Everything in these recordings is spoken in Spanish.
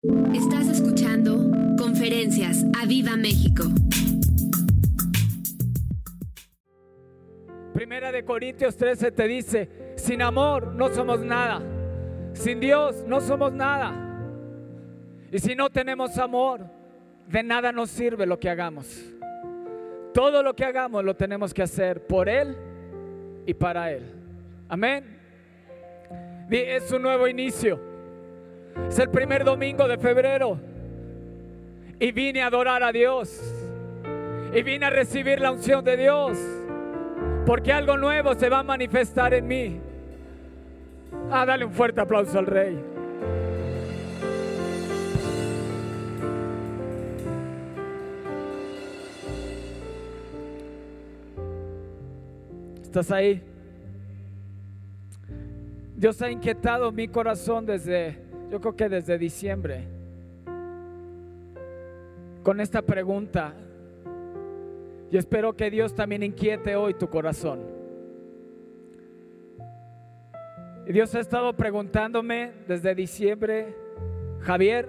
Estás escuchando Conferencias a Viva México. Primera de Corintios 13 te dice, sin amor no somos nada. Sin Dios no somos nada. Y si no tenemos amor, de nada nos sirve lo que hagamos. Todo lo que hagamos lo tenemos que hacer por Él y para Él. Amén. Es un nuevo inicio. Es el primer domingo de febrero. Y vine a adorar a Dios. Y vine a recibir la unción de Dios. Porque algo nuevo se va a manifestar en mí. Ah, dale un fuerte aplauso al Rey. ¿Estás ahí? Dios ha inquietado mi corazón desde, yo creo que desde diciembre, con esta pregunta. Y espero que Dios también inquiete hoy tu corazón. Y Dios ha estado preguntándome desde diciembre, Javier,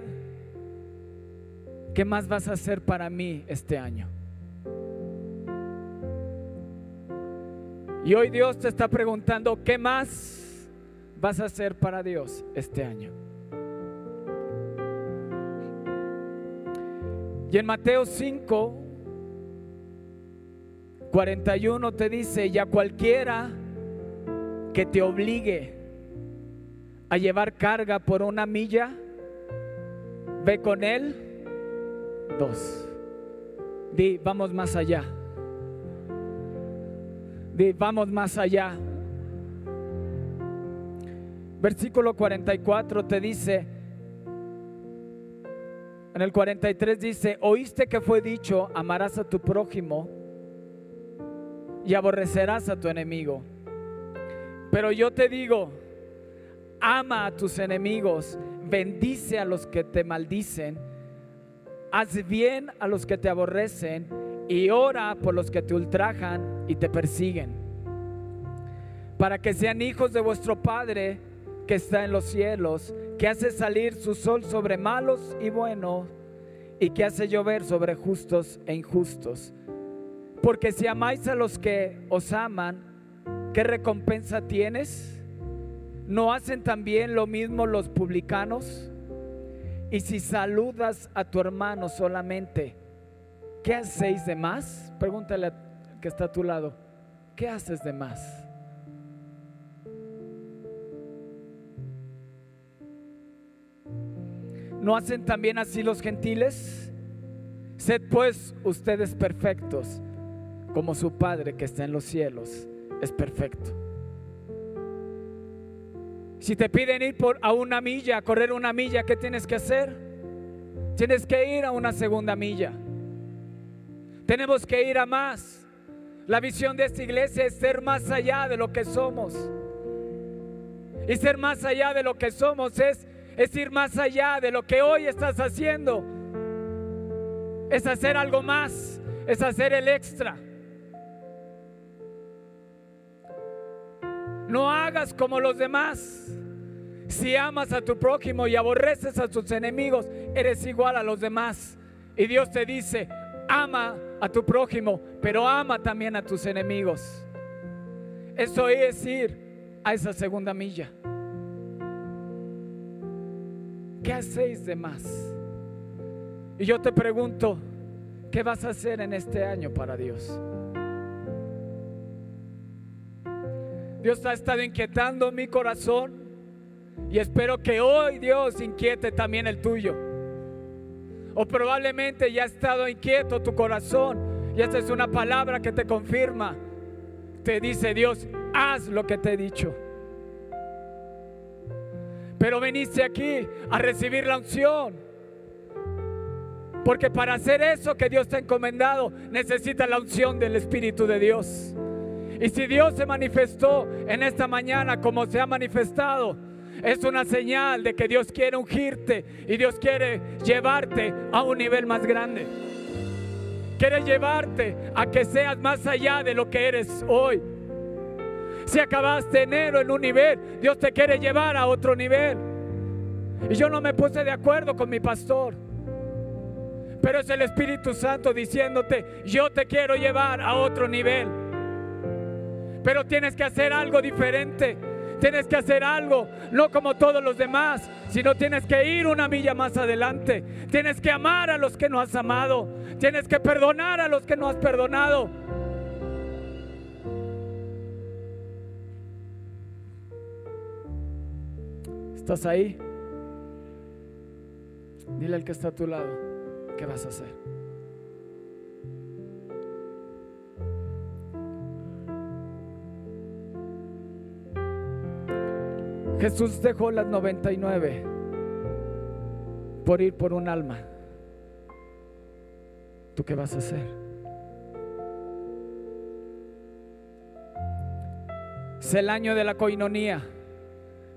¿qué más vas a hacer para mí este año? Y hoy Dios te está preguntando, ¿qué más vas a hacer para Dios este año? Y en Mateo 5, 41 te dice, ya cualquiera que te obligue a llevar carga por una milla, ve con él dos. Di, vamos más allá. Di, vamos más allá. Versículo 44 te dice, en el 43 dice, oíste que fue dicho, amarás a tu prójimo y aborrecerás a tu enemigo. Pero yo te digo, ama a tus enemigos, bendice a los que te maldicen, haz bien a los que te aborrecen y ora por los que te ultrajan y te persiguen, para que sean hijos de vuestro Padre que está en los cielos, que hace salir su sol sobre malos y buenos, y que hace llover sobre justos e injustos. Porque si amáis a los que os aman, ¿qué recompensa tienes? ¿No hacen también lo mismo los publicanos? Y si saludas a tu hermano solamente, ¿qué hacéis de más? Pregúntale al que está a tu lado, ¿qué haces de más? ¿No hacen también así los gentiles? Sed pues ustedes perfectos, como su Padre que está en los cielos es perfecto. Si te piden ir por a una milla, a correr una milla, ¿qué tienes que hacer? Tienes que ir a una segunda milla. Tenemos que ir a más. La visión de esta iglesia es ser más allá de lo que somos. Y ser más allá de lo que somos es, es ir más allá de lo que hoy estás haciendo. Es hacer algo más, es hacer el extra. No hagas como los demás. Si amas a tu prójimo y aborreces a tus enemigos, eres igual a los demás. Y Dios te dice, ama a tu prójimo, pero ama también a tus enemigos. Eso es ir a esa segunda milla. ¿Qué hacéis de más? Y yo te pregunto, ¿qué vas a hacer en este año para Dios? Dios ha estado inquietando mi corazón y espero que hoy Dios inquiete también el tuyo. O probablemente ya ha estado inquieto tu corazón y esta es una palabra que te confirma. Te dice Dios, haz lo que te he dicho. Pero veniste aquí a recibir la unción. Porque para hacer eso que Dios te ha encomendado, necesita la unción del Espíritu de Dios. Y si Dios se manifestó en esta mañana como se ha manifestado, es una señal de que Dios quiere ungirte y Dios quiere llevarte a un nivel más grande. Quiere llevarte a que seas más allá de lo que eres hoy. Si acabaste enero en un nivel, Dios te quiere llevar a otro nivel. Y yo no me puse de acuerdo con mi pastor. Pero es el Espíritu Santo diciéndote, yo te quiero llevar a otro nivel. Pero tienes que hacer algo diferente. Tienes que hacer algo, no como todos los demás, sino tienes que ir una milla más adelante. Tienes que amar a los que no has amado. Tienes que perdonar a los que no has perdonado. ¿Estás ahí? Dile al que está a tu lado, ¿qué vas a hacer? Jesús dejó las 99 por ir por un alma. ¿Tú qué vas a hacer? Es el año de la coinonía.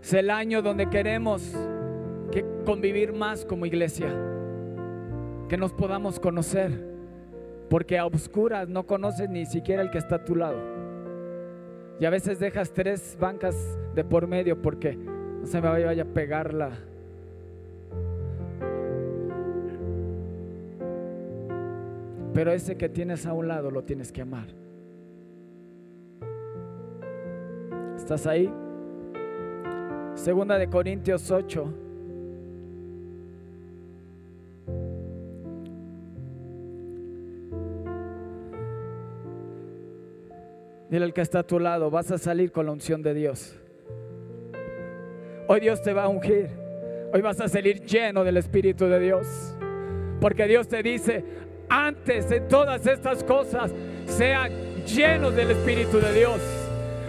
Es el año donde queremos que convivir más como iglesia. Que nos podamos conocer. Porque a oscuras no conoces ni siquiera el que está a tu lado. Y a veces dejas tres bancas de por medio porque no se me vaya a pegarla. Pero ese que tienes a un lado lo tienes que amar. ¿Estás ahí? Segunda de Corintios 8. Dile al que está a tu lado, vas a salir con la unción de Dios. Hoy Dios te va a ungir. Hoy vas a salir lleno del Espíritu de Dios. Porque Dios te dice, antes de todas estas cosas, sean llenos del Espíritu de Dios.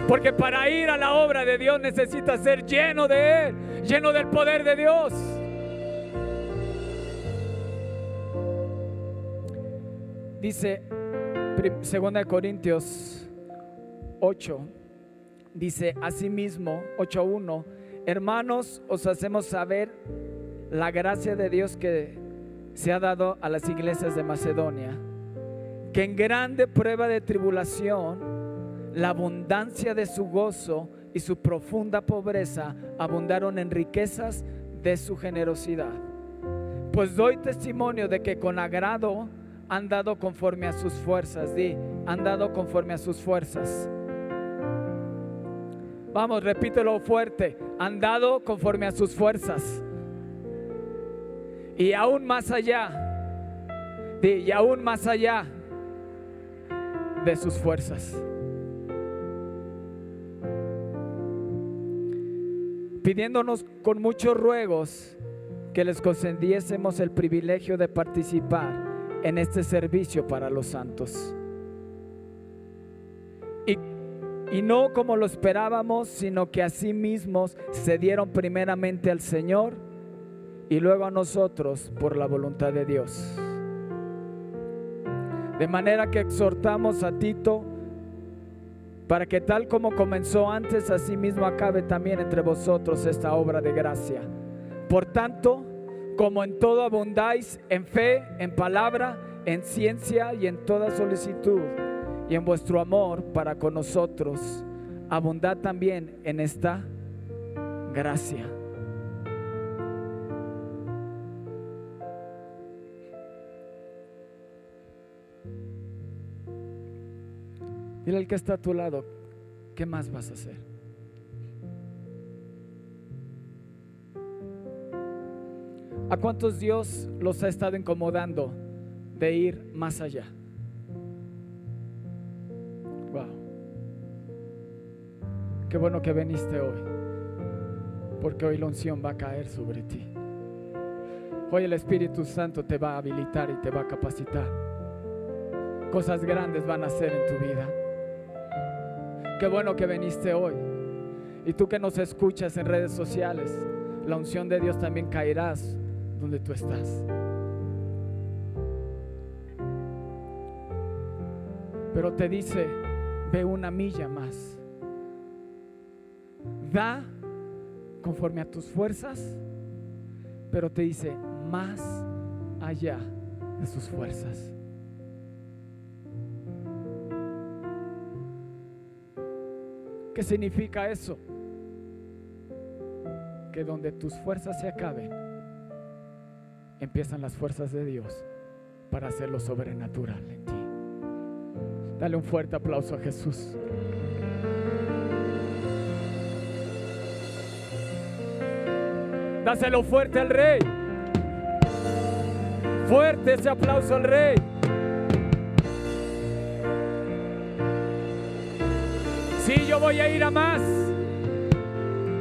Porque para ir a la obra de Dios necesitas ser lleno de Él, lleno del poder de Dios. Dice 2 Corintios 8, dice asimismo, 8.1, hermanos, os hacemos saber la gracia de Dios que se ha dado a las iglesias de Macedonia, que en grande prueba de tribulación, la abundancia de su gozo y su profunda pobreza abundaron en riquezas de su generosidad. Pues doy testimonio de que con agrado han dado conforme a sus fuerzas, di, han dado conforme a sus fuerzas Vamos, repítelo fuerte. Han dado conforme a sus fuerzas. Y aún más allá. Y aún más allá de sus fuerzas. Pidiéndonos con muchos ruegos que les concediésemos el privilegio de participar en este servicio para los santos y no como lo esperábamos, sino que así mismos se dieron primeramente al Señor y luego a nosotros por la voluntad de Dios. De manera que exhortamos a Tito para que tal como comenzó antes, así mismo acabe también entre vosotros esta obra de gracia. Por tanto, como en todo abundáis en fe, en palabra, en ciencia y en toda solicitud y en vuestro amor para con nosotros, abundad también en esta gracia. Dile al que está a tu lado, ¿qué más vas a hacer? ¿A cuántos Dios los ha estado incomodando de ir más allá? Qué bueno que viniste hoy, porque hoy la unción va a caer sobre ti. Hoy el Espíritu Santo te va a habilitar y te va a capacitar. Cosas grandes van a hacer en tu vida. Qué bueno que viniste hoy. Y tú que nos escuchas en redes sociales, la unción de Dios también caerás donde tú estás. Pero te dice, ve una milla más da conforme a tus fuerzas, pero te dice más allá de sus fuerzas. ¿Qué significa eso? que donde tus fuerzas se acaben, empiezan las fuerzas de Dios para hacer lo sobrenatural en ti. Dale un fuerte aplauso a Jesús. Dáselo fuerte al rey. Fuerte ese aplauso al rey. Yo voy a ir a más.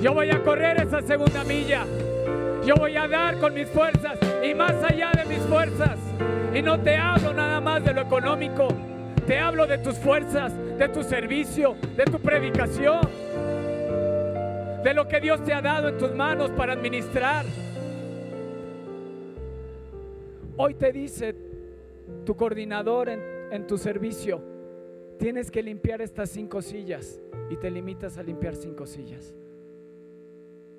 Yo voy a correr esa segunda milla. Yo voy a dar con mis fuerzas y más allá de mis fuerzas. Y no te hablo nada más de lo económico. Te hablo de tus fuerzas, de tu servicio, de tu predicación, de lo que Dios te ha dado en tus manos para administrar. Hoy te dice tu coordinador en, en tu servicio, tienes que limpiar estas cinco sillas y te limitas a limpiar cinco sillas,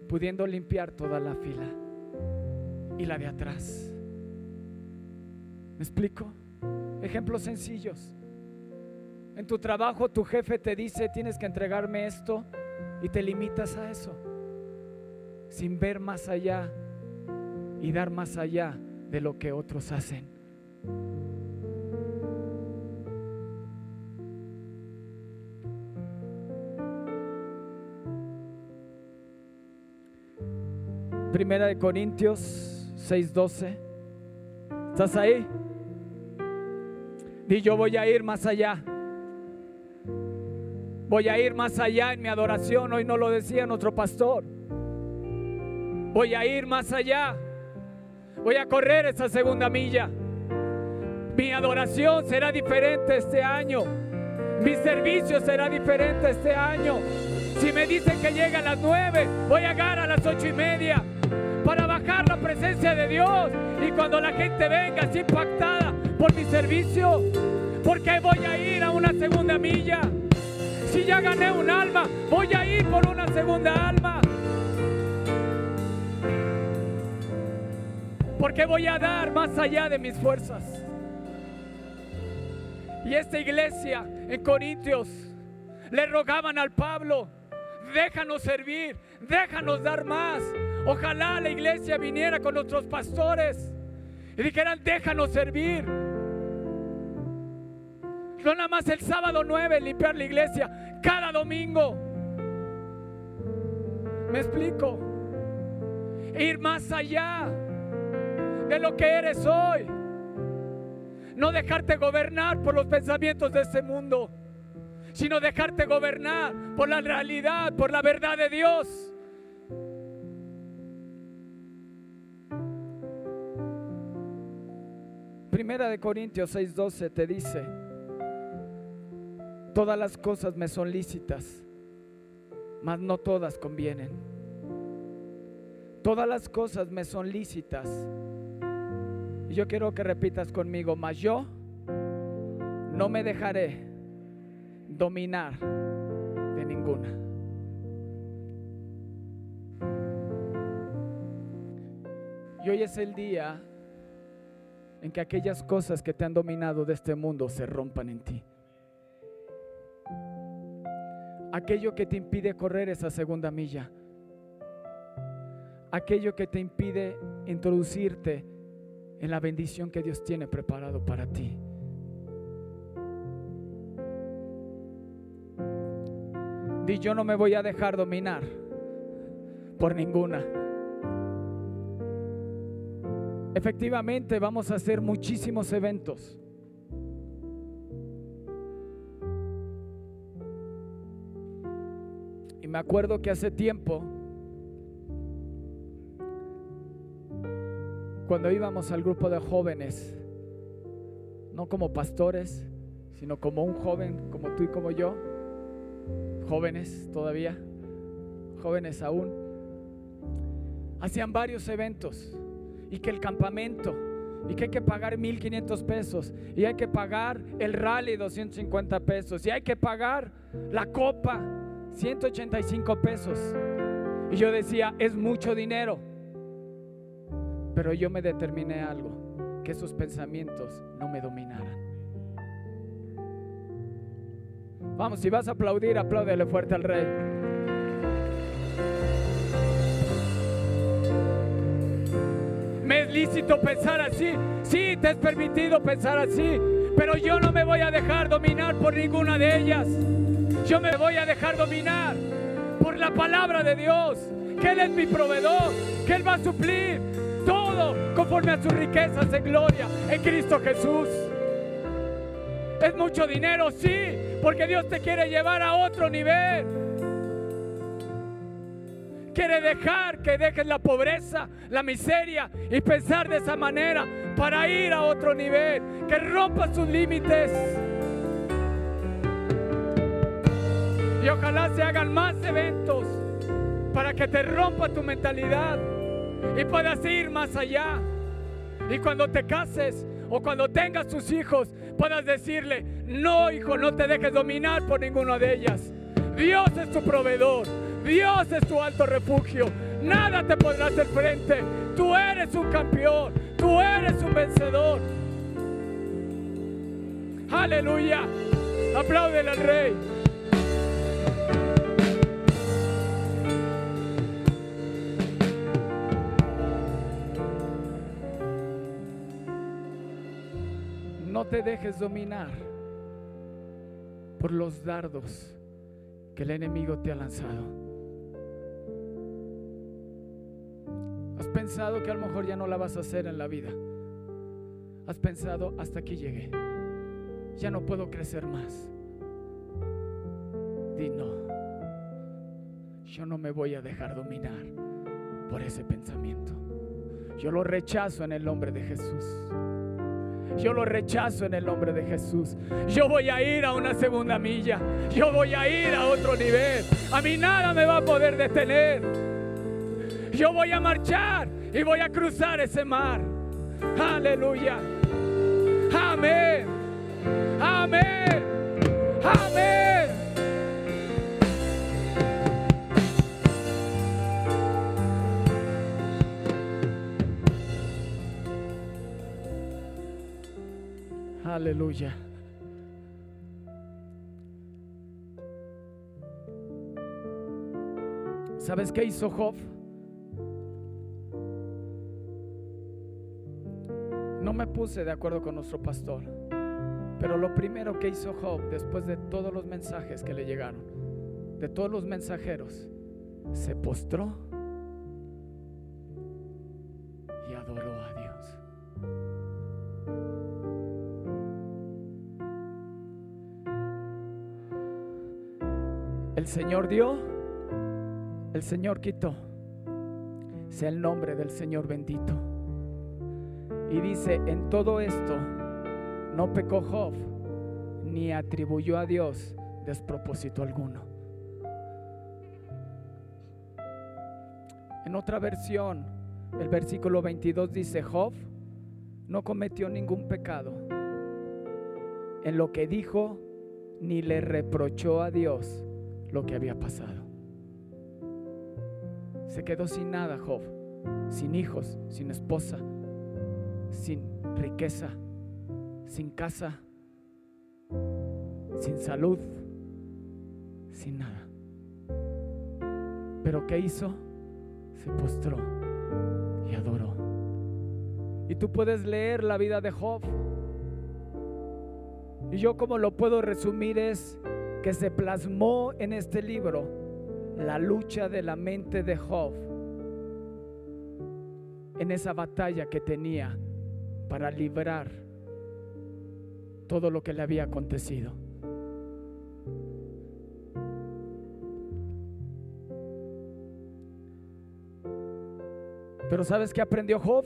pudiendo limpiar toda la fila y la de atrás. ¿Me explico? Ejemplos sencillos. En tu trabajo tu jefe te dice, tienes que entregarme esto y te limitas a eso, sin ver más allá y dar más allá de lo que otros hacen. Primera de Corintios 6:12. ¿Estás ahí? Di yo voy a ir más allá. Voy a ir más allá en mi adoración. Hoy no lo decía nuestro pastor. Voy a ir más allá. Voy a correr esa segunda milla. Mi adoración será diferente este año. Mi servicio será diferente este año. Si me dicen que llega a las nueve, voy a llegar a las ocho y media presencia de Dios. Y cuando la gente venga así impactada por mi servicio, porque voy a ir a una segunda milla. Si ya gané un alma, voy a ir por una segunda alma. Porque voy a dar más allá de mis fuerzas. Y esta iglesia en Corintios le rogaban al Pablo, déjanos servir, déjanos dar más. Ojalá la iglesia viniera con nuestros pastores y dijeran, déjanos servir. No nada más el sábado 9 limpiar la iglesia, cada domingo. ¿Me explico? Ir más allá de lo que eres hoy. No dejarte gobernar por los pensamientos de este mundo, sino dejarte gobernar por la realidad, por la verdad de Dios. Primera de Corintios 6:12 te dice, todas las cosas me son lícitas, mas no todas convienen. Todas las cosas me son lícitas. Y yo quiero que repitas conmigo, mas yo no me dejaré dominar de ninguna. Y hoy es el día en que aquellas cosas que te han dominado de este mundo se rompan en ti. Aquello que te impide correr esa segunda milla. Aquello que te impide introducirte en la bendición que Dios tiene preparado para ti. Di yo no me voy a dejar dominar por ninguna. Efectivamente vamos a hacer muchísimos eventos. Y me acuerdo que hace tiempo, cuando íbamos al grupo de jóvenes, no como pastores, sino como un joven, como tú y como yo, jóvenes todavía, jóvenes aún, hacían varios eventos y que el campamento y que hay que pagar 1500 pesos y hay que pagar el rally 250 pesos y hay que pagar la copa 185 pesos. Y yo decía, es mucho dinero. Pero yo me determiné algo, que esos pensamientos no me dominaran. Vamos, si vas a aplaudir, apláudele fuerte al rey. Me es lícito pensar así. Sí, te es permitido pensar así. Pero yo no me voy a dejar dominar por ninguna de ellas. Yo me voy a dejar dominar por la palabra de Dios. Que Él es mi proveedor. Que Él va a suplir todo conforme a sus riquezas en gloria en Cristo Jesús. Es mucho dinero, sí, porque Dios te quiere llevar a otro nivel. Quiere dejar que dejes la pobreza, la miseria y pensar de esa manera para ir a otro nivel. Que rompa sus límites. Y ojalá se hagan más eventos para que te rompa tu mentalidad y puedas ir más allá. Y cuando te cases o cuando tengas tus hijos, puedas decirle, no hijo, no te dejes dominar por ninguna de ellas. Dios es tu proveedor, Dios es tu alto refugio. Nada te podrá hacer frente. Tú eres un campeón, tú eres un vencedor. Aleluya. Apláudele al rey. No te dejes dominar por los dardos que el enemigo te ha lanzado. Que a lo mejor ya no la vas a hacer en la vida. Has pensado, hasta aquí llegué. Ya no puedo crecer más. Di no. Yo no me voy a dejar dominar por ese pensamiento. Yo lo rechazo en el nombre de Jesús. Yo lo rechazo en el nombre de Jesús. Yo voy a ir a una segunda milla. Yo voy a ir a otro nivel. A mí nada me va a poder detener. Yo voy a marchar y voy a cruzar ese mar. Aleluya. Amén. Amén. Amén. Aleluya. ¿Sabes qué hizo Job? No me puse de acuerdo con nuestro pastor, pero lo primero que hizo Job después de todos los mensajes que le llegaron, de todos los mensajeros, se postró y adoró a Dios. El Señor dio, el Señor quitó. Sea el nombre del Señor bendito. Y dice, en todo esto no pecó Job, ni atribuyó a Dios despropósito alguno. En otra versión, el versículo 22 dice, Job no cometió ningún pecado en lo que dijo, ni le reprochó a Dios lo que había pasado. Se quedó sin nada Job, sin hijos, sin esposa, sin riqueza, sin casa, sin salud, sin nada. Pero ¿qué hizo? Se postró y adoró. Y tú puedes leer la vida de Job. Y yo como lo puedo resumir es que se plasmó en este libro la lucha de la mente de Job en esa batalla que tenía para librar todo lo que le había acontecido. Pero ¿sabes qué aprendió Job?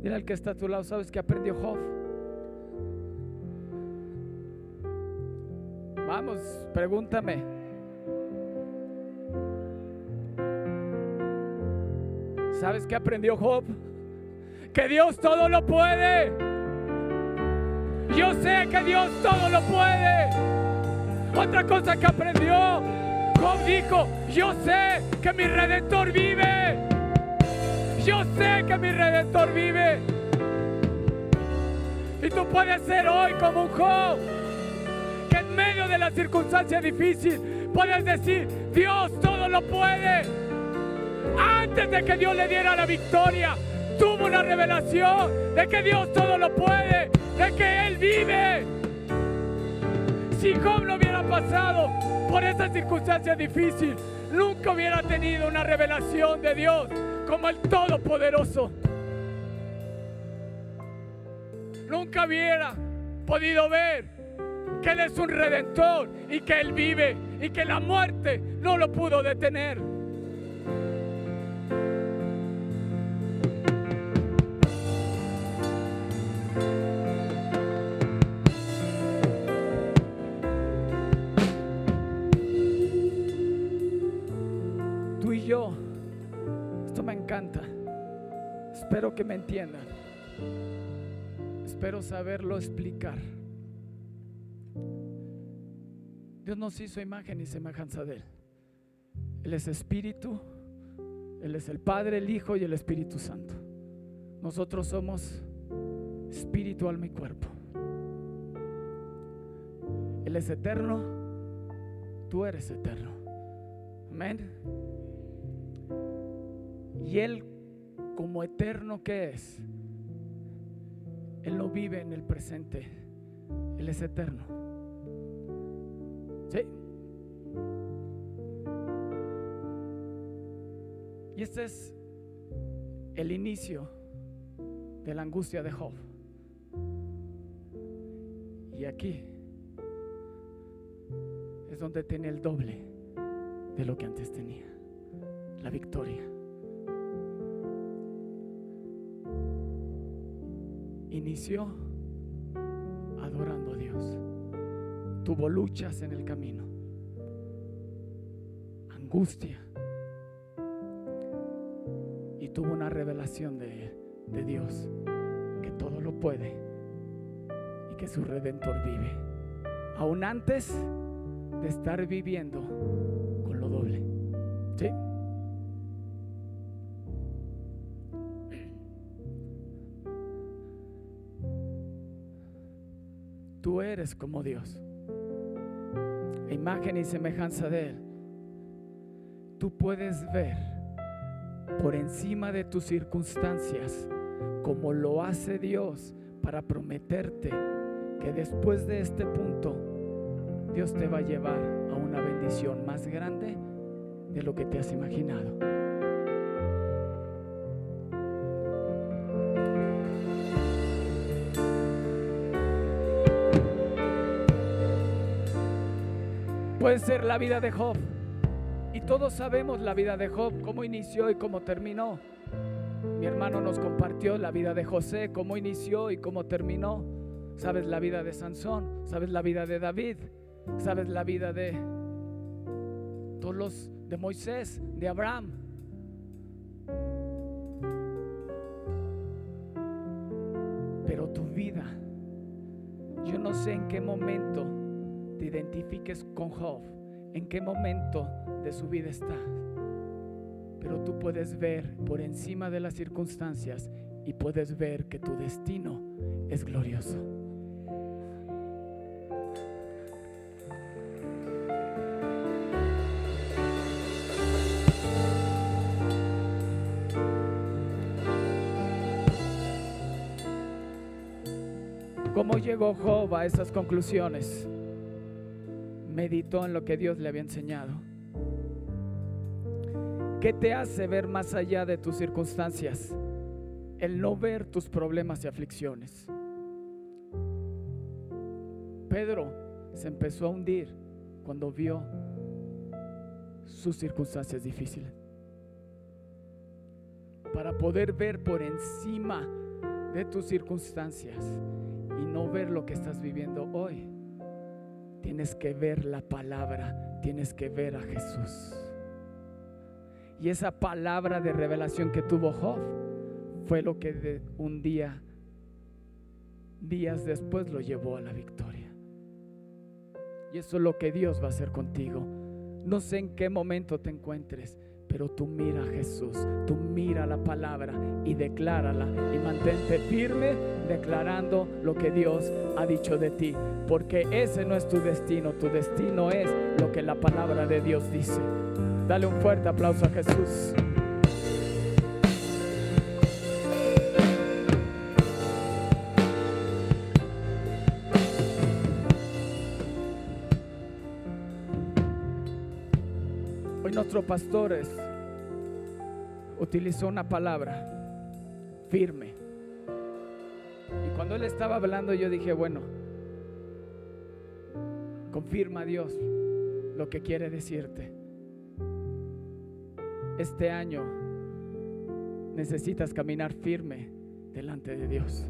Dile al que está a tu lado, ¿sabes qué aprendió Job? Vamos, pregúntame. ¿Sabes qué aprendió Job? Que Dios todo lo puede. Yo sé que Dios todo lo puede. Otra cosa que aprendió, Job dijo, yo sé que mi redentor vive. Yo sé que mi redentor vive. Y tú puedes ser hoy como un Job, que en medio de la circunstancia difícil puedes decir, Dios todo lo puede. Antes de que Dios le diera la victoria, tuvo una revelación de que Dios todo lo puede, de que Él vive. Si Job no hubiera pasado por esta circunstancia difícil, nunca hubiera tenido una revelación de Dios como el Todopoderoso. Nunca hubiera podido ver que Él es un redentor y que Él vive y que la muerte no lo pudo detener. Que me entiendan. Espero saberlo explicar. Dios nos hizo imagen y semejanza de Él. Él es espíritu, Él es el Padre, el Hijo y el Espíritu Santo. Nosotros somos espíritu, alma y cuerpo. Él es eterno, tú eres eterno. Amén. Y Él, como eterno que es, Él no vive en el presente, Él es eterno. ¿Sí? Y este es el inicio de la angustia de Job. Y aquí es donde tiene el doble de lo que antes tenía, la victoria. Inició adorando a Dios. Tuvo luchas en el camino, angustia. Y tuvo una revelación de, de Dios, que todo lo puede y que su redentor vive. Aún antes de estar viviendo con lo doble. ¿Sí? Eres como Dios, imagen y semejanza de Él. Tú puedes ver por encima de tus circunstancias como lo hace Dios para prometerte que después de este punto Dios te va a llevar a una bendición más grande de lo que te has imaginado. Puede ser la vida de Job. Y todos sabemos la vida de Job, cómo inició y cómo terminó. Mi hermano nos compartió la vida de José, cómo inició y cómo terminó. Sabes la vida de Sansón, sabes la vida de David, sabes la vida de todos los de Moisés, de Abraham. Pero tu vida, yo no sé en qué momento te identifiques con Job, en qué momento de su vida está. Pero tú puedes ver por encima de las circunstancias y puedes ver que tu destino es glorioso. ¿Cómo llegó Job a esas conclusiones? Meditó en lo que Dios le había enseñado. ¿Qué te hace ver más allá de tus circunstancias? El no ver tus problemas y aflicciones. Pedro se empezó a hundir cuando vio sus circunstancias difíciles. Para poder ver por encima de tus circunstancias y no ver lo que estás viviendo hoy, tienes que ver la palabra, tienes que ver a Jesús. Y esa palabra de revelación que tuvo Job fue lo que de un día, días después, lo llevó a la victoria. Y eso es lo que Dios va a hacer contigo. No sé en qué momento te encuentres, pero tú mira a Jesús, tú mira la palabra y declárala y mantente firme declarando lo que Dios ha dicho de ti, porque ese no es tu destino, tu destino es lo que la palabra de Dios dice. Dale un fuerte aplauso a Jesús. Hoy nuestro pastor es- utilizó una palabra firme. Y cuando él estaba hablando yo dije, bueno, confirma Dios lo que quiere decirte. Este año necesitas caminar firme delante de Dios.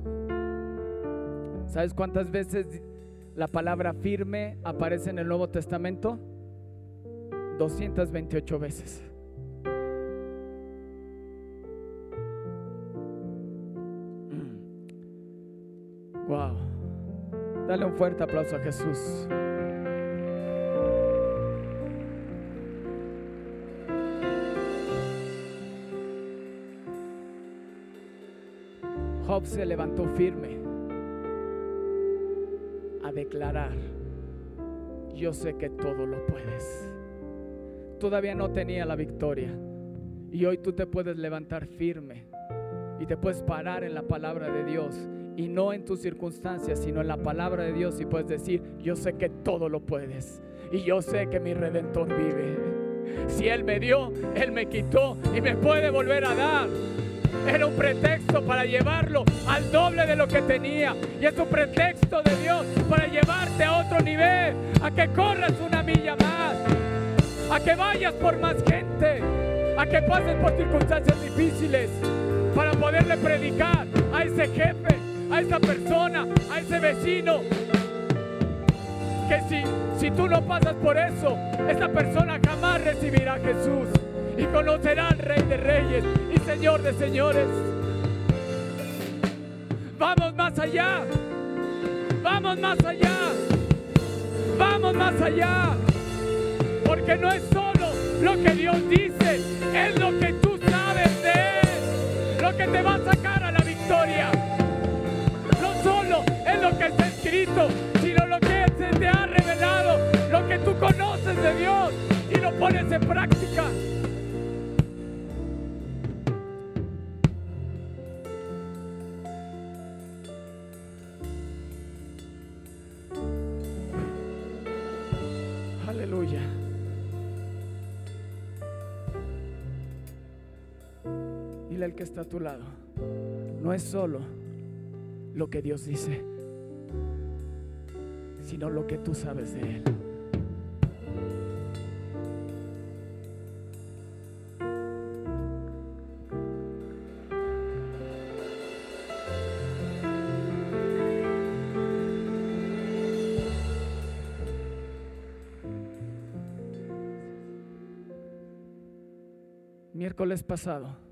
¿Sabes cuántas veces la palabra firme aparece en el Nuevo Testamento? 228 veces. Wow. Dale un fuerte aplauso a Jesús. Job se levantó firme a declarar, yo sé que todo lo puedes. Todavía no tenía la victoria y hoy tú te puedes levantar firme y te puedes parar en la palabra de Dios y no en tus circunstancias, sino en la palabra de Dios y puedes decir, yo sé que todo lo puedes y yo sé que mi redentor vive. Si Él me dio, Él me quitó y me puede volver a dar. Era un pretexto para llevarlo al doble de lo que tenía. Y es un pretexto de Dios para llevarte a otro nivel, a que corras una milla más, a que vayas por más gente, a que pases por circunstancias difíciles para poderle predicar a ese jefe, a esa persona, a ese vecino. Que si, si tú no pasas por eso, esa persona jamás recibirá a Jesús y conocerá al Rey de Reyes y Señor de Señores. Vamos más allá, vamos más allá, vamos más allá, porque no es solo lo que Dios dice, es lo que tú sabes de Él, lo que te va a sacar a la victoria. No solo es lo que está escrito, sino lo que se te ha revelado, lo que tú conoces de Dios y lo pones en práctica. Dile al que está a tu lado, no es solo lo que Dios dice, sino lo que tú sabes de Él. Miércoles pasado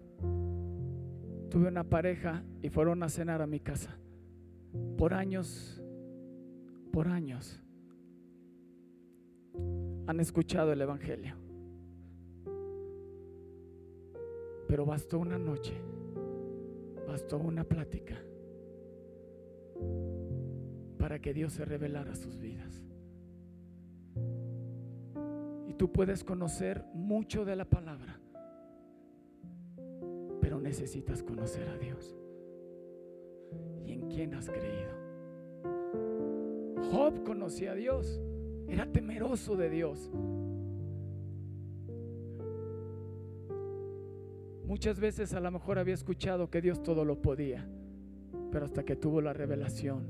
tuve una pareja y fueron a cenar a mi casa. Por años, por años, han escuchado el Evangelio. Pero bastó una noche, bastó una plática para que Dios se revelara sus vidas. Y tú puedes conocer mucho de la palabra, necesitas conocer a Dios. ¿Y en quién has creído? Job conocía a Dios, era temeroso de Dios. Muchas veces a lo mejor había escuchado que Dios todo lo podía, pero hasta que tuvo la revelación,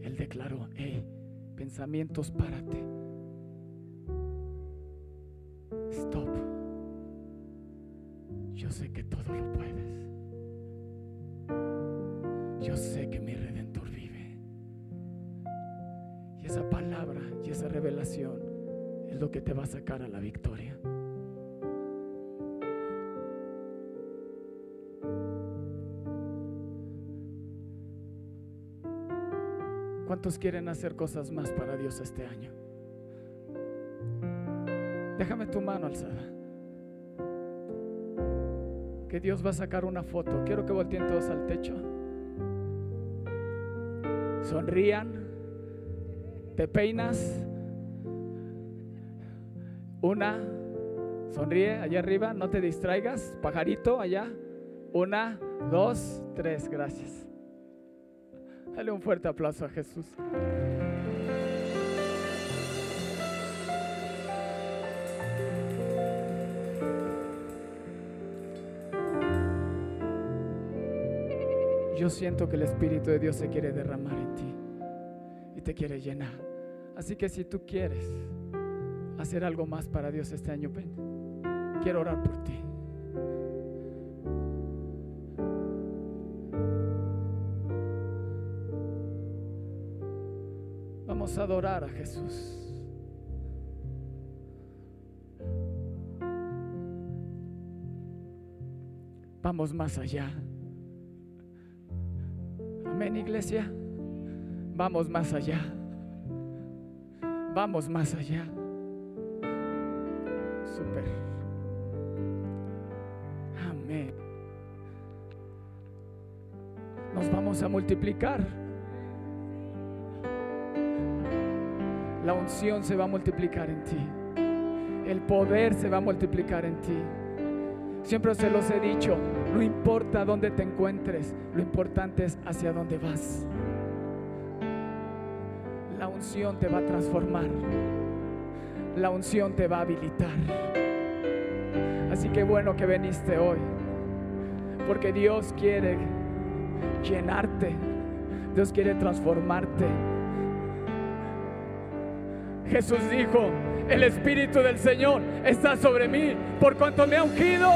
Él declaró, hey, pensamientos, párate. Stop. Yo sé que todo lo puedes. Es lo que te va a sacar a la victoria. ¿Cuántos quieren hacer cosas más para Dios este año? Déjame tu mano alzada. Que Dios va a sacar una foto. Quiero que volteen todos al techo. Sonrían. Te peinas. Una, sonríe allá arriba, no te distraigas, pajarito allá. Una, dos, tres, gracias. Dale un fuerte aplauso a Jesús. Yo siento que el Espíritu de Dios se quiere derramar en ti y te quiere llenar. Así que si tú quieres, hacer algo más para Dios este año, ven. Quiero orar por ti. Vamos a adorar a Jesús. Vamos más allá. Amén, iglesia. Vamos más allá. Vamos más allá. Super. Amén. Nos vamos a multiplicar. La unción se va a multiplicar en ti. El poder se va a multiplicar en ti. Siempre se los he dicho, no importa dónde te encuentres, lo importante es hacia dónde vas. La unción te va a transformar. La unción te va a habilitar. Así que bueno que viniste hoy. Porque Dios quiere llenarte. Dios quiere transformarte. Jesús dijo, el Espíritu del Señor está sobre mí por cuanto me ha ungido.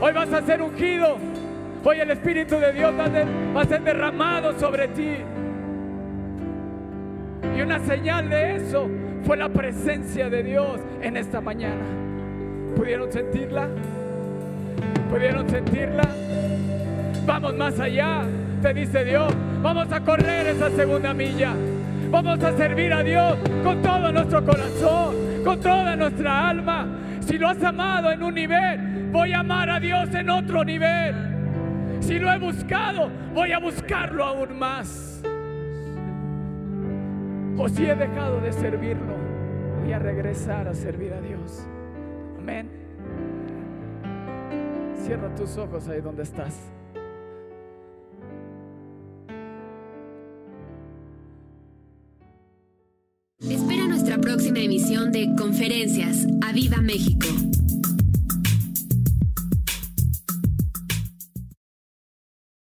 Hoy vas a ser ungido. Hoy el Espíritu de Dios va a ser derramado sobre ti. Y una señal de eso fue la presencia de Dios en esta mañana. ¿Pudieron sentirla? ¿Pudieron sentirla? Vamos más allá, te dice Dios. Vamos a correr esa segunda milla. Vamos a servir a Dios con todo nuestro corazón, con toda nuestra alma. Si lo has amado en un nivel, voy a amar a Dios en otro nivel. Si lo he buscado, voy a buscarlo aún más. O si he dejado de servirlo, voy a regresar a servir a Dios. Amén. Cierra tus ojos ahí donde estás. Espera nuestra próxima emisión de Conferencias. ¡A Viva México!